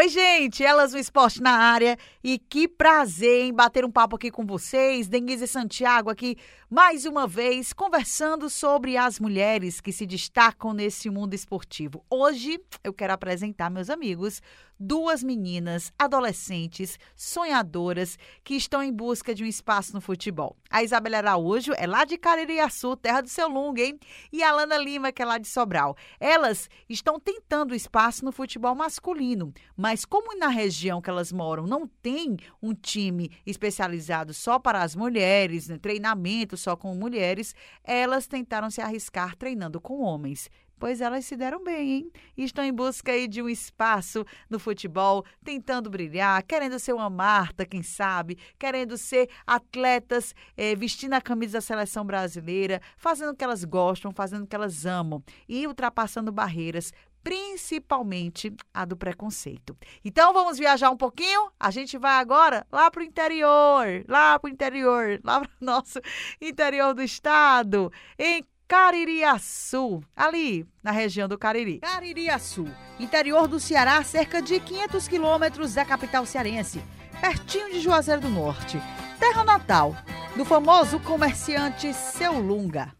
Oi, gente, elas no esporte na área e que prazer em bater um papo aqui com vocês. Denise Santiago aqui mais uma vez conversando sobre as mulheres que se destacam nesse mundo esportivo. Hoje eu quero apresentar meus amigos duas meninas adolescentes sonhadoras que estão em busca de um espaço no futebol. A Isabela Araújo é lá de Caririaçu, terra do seu Lunga, hein? E a Lana Lima, que é lá de Sobral. Elas estão tentando espaço no futebol masculino, mas como na região que elas moram não tem um time especializado só para as mulheres, né, treinamento só com mulheres, elas tentaram se arriscar treinando com homens pois elas se deram bem, hein? Estão em busca aí de um espaço no futebol, tentando brilhar, querendo ser uma Marta, quem sabe, querendo ser atletas, eh, vestindo a camisa da seleção brasileira, fazendo o que elas gostam, fazendo o que elas amam e ultrapassando barreiras principalmente a do preconceito. Então vamos viajar um pouquinho? A gente vai agora lá para o interior, lá para o interior, lá para o nosso interior do estado, em Caririaçu, ali na região do Cariri. Caririaçu, interior do Ceará, cerca de 500 quilômetros da capital cearense, pertinho de Juazeiro do Norte. Terra natal do famoso comerciante Seu Lunga.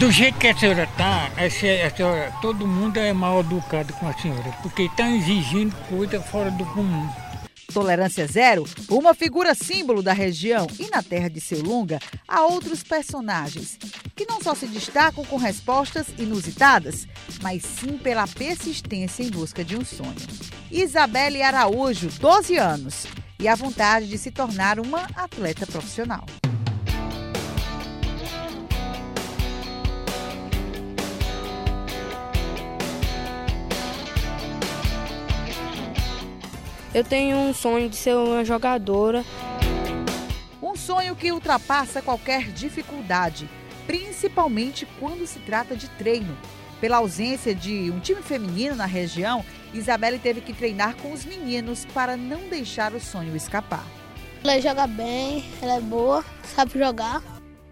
Do jeito que a senhora está, a senhora, todo mundo é mal educado com a senhora, porque está exigindo coisa fora do comum. Tolerância Zero, uma figura símbolo da região e na terra de seu Lunga, há outros personagens que não só se destacam com respostas inusitadas, mas sim pela persistência em busca de um sonho. Isabelle Araújo, 12 anos, e a vontade de se tornar uma atleta profissional. Eu tenho um sonho de ser uma jogadora. Um sonho que ultrapassa qualquer dificuldade, principalmente quando se trata de treino. Pela ausência de um time feminino na região, Isabelle teve que treinar com os meninos para não deixar o sonho escapar. Ela joga bem, ela é boa, sabe jogar.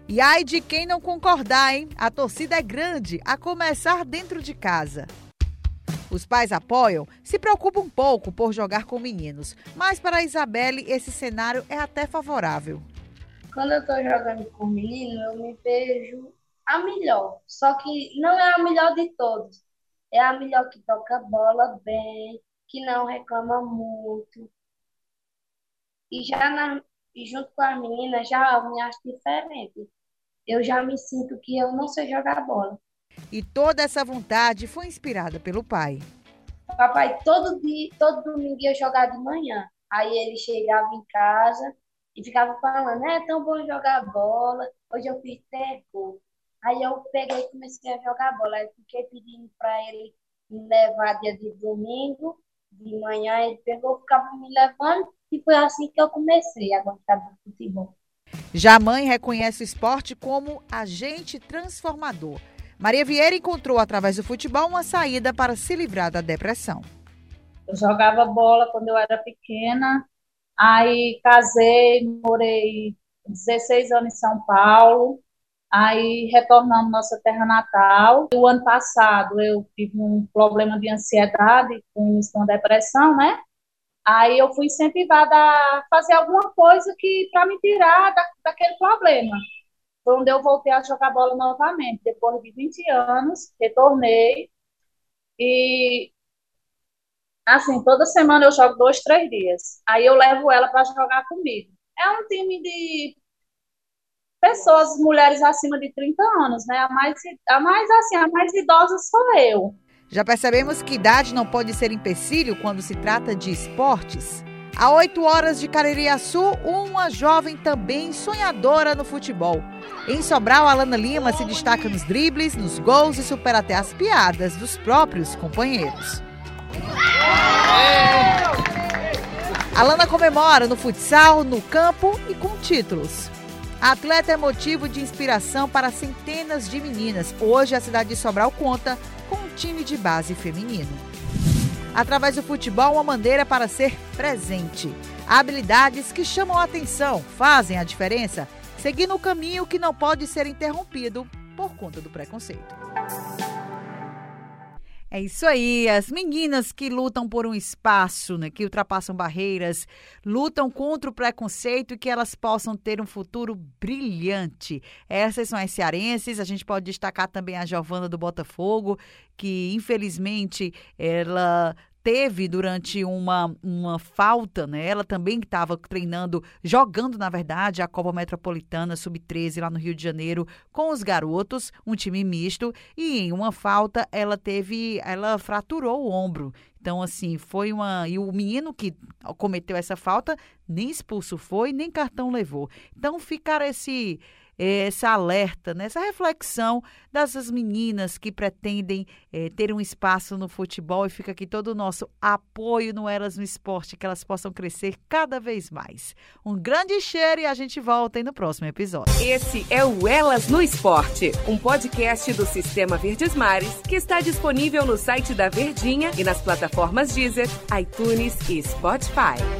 E ai de quem não concordar, hein? A torcida é grande, a começar dentro de casa. Os pais apoiam, se preocupam um pouco por jogar com meninos, mas para a Isabelle esse cenário é até favorável. Quando eu estou jogando com menino, eu me vejo a melhor, só que não é a melhor de todos. É a melhor que toca bola bem, que não reclama muito. E já na, junto com a menina, já me acho diferente. Eu já me sinto que eu não sei jogar bola. E toda essa vontade foi inspirada pelo pai. Papai todo dia, todo domingo ia jogar de manhã. Aí ele chegava em casa e ficava falando, é tão bom jogar bola, hoje eu fiz gols. Aí eu peguei e comecei a jogar bola. Aí fiquei pedindo para ele me levar dia de domingo, de manhã, ele pegou, ficava me levando, e foi assim que eu comecei a gostar do futebol. Já a mãe reconhece o esporte como agente transformador Maria Vieira encontrou através do futebol uma saída para se livrar da depressão. Eu jogava bola quando eu era pequena, aí casei, morei 16 anos em São Paulo, aí retornando nossa terra natal. O ano passado eu tive um problema de ansiedade com, com depressão, né? Aí eu fui incentivada a fazer alguma coisa que para me tirar da, daquele problema. Foi onde eu voltei a jogar bola novamente. Depois de 20 anos, retornei. E, assim, toda semana eu jogo dois, três dias. Aí eu levo ela para jogar comigo. É um time de pessoas, mulheres acima de 30 anos, né? A mais, a mais assim, a mais idosa sou eu. Já percebemos que idade não pode ser empecilho quando se trata de esportes? A 8 horas de Caririaçu, uma jovem também sonhadora no futebol. Em Sobral, Alana Lima se destaca nos dribles, nos gols e supera até as piadas dos próprios companheiros. Alana comemora no futsal, no campo e com títulos. A atleta é motivo de inspiração para centenas de meninas. Hoje, a cidade de Sobral conta com um time de base feminino. Através do futebol, uma maneira para ser presente. Habilidades que chamam a atenção, fazem a diferença, seguindo o caminho que não pode ser interrompido por conta do preconceito. É isso aí, as meninas que lutam por um espaço, né, que ultrapassam barreiras, lutam contra o preconceito e que elas possam ter um futuro brilhante. Essas são as cearenses, a gente pode destacar também a Giovana do Botafogo, que infelizmente ela teve durante uma, uma falta, né? Ela também estava treinando, jogando, na verdade, a Copa Metropolitana Sub-13 lá no Rio de Janeiro com os garotos, um time misto, e em uma falta ela teve, ela fraturou o ombro. Então, assim, foi uma. E o menino que cometeu essa falta nem expulso foi, nem cartão levou. Então, ficar esse esse alerta, né? essa reflexão dessas meninas que pretendem é, ter um espaço no futebol e fica aqui todo o nosso apoio no Elas no Esporte, que elas possam crescer cada vez mais. Um grande cheiro e a gente volta aí no próximo episódio. Esse é o Elas no Esporte, um podcast do Sistema Verdes Mares que está disponível no site da Verdinha e nas plataformas Deezer, iTunes e Spotify.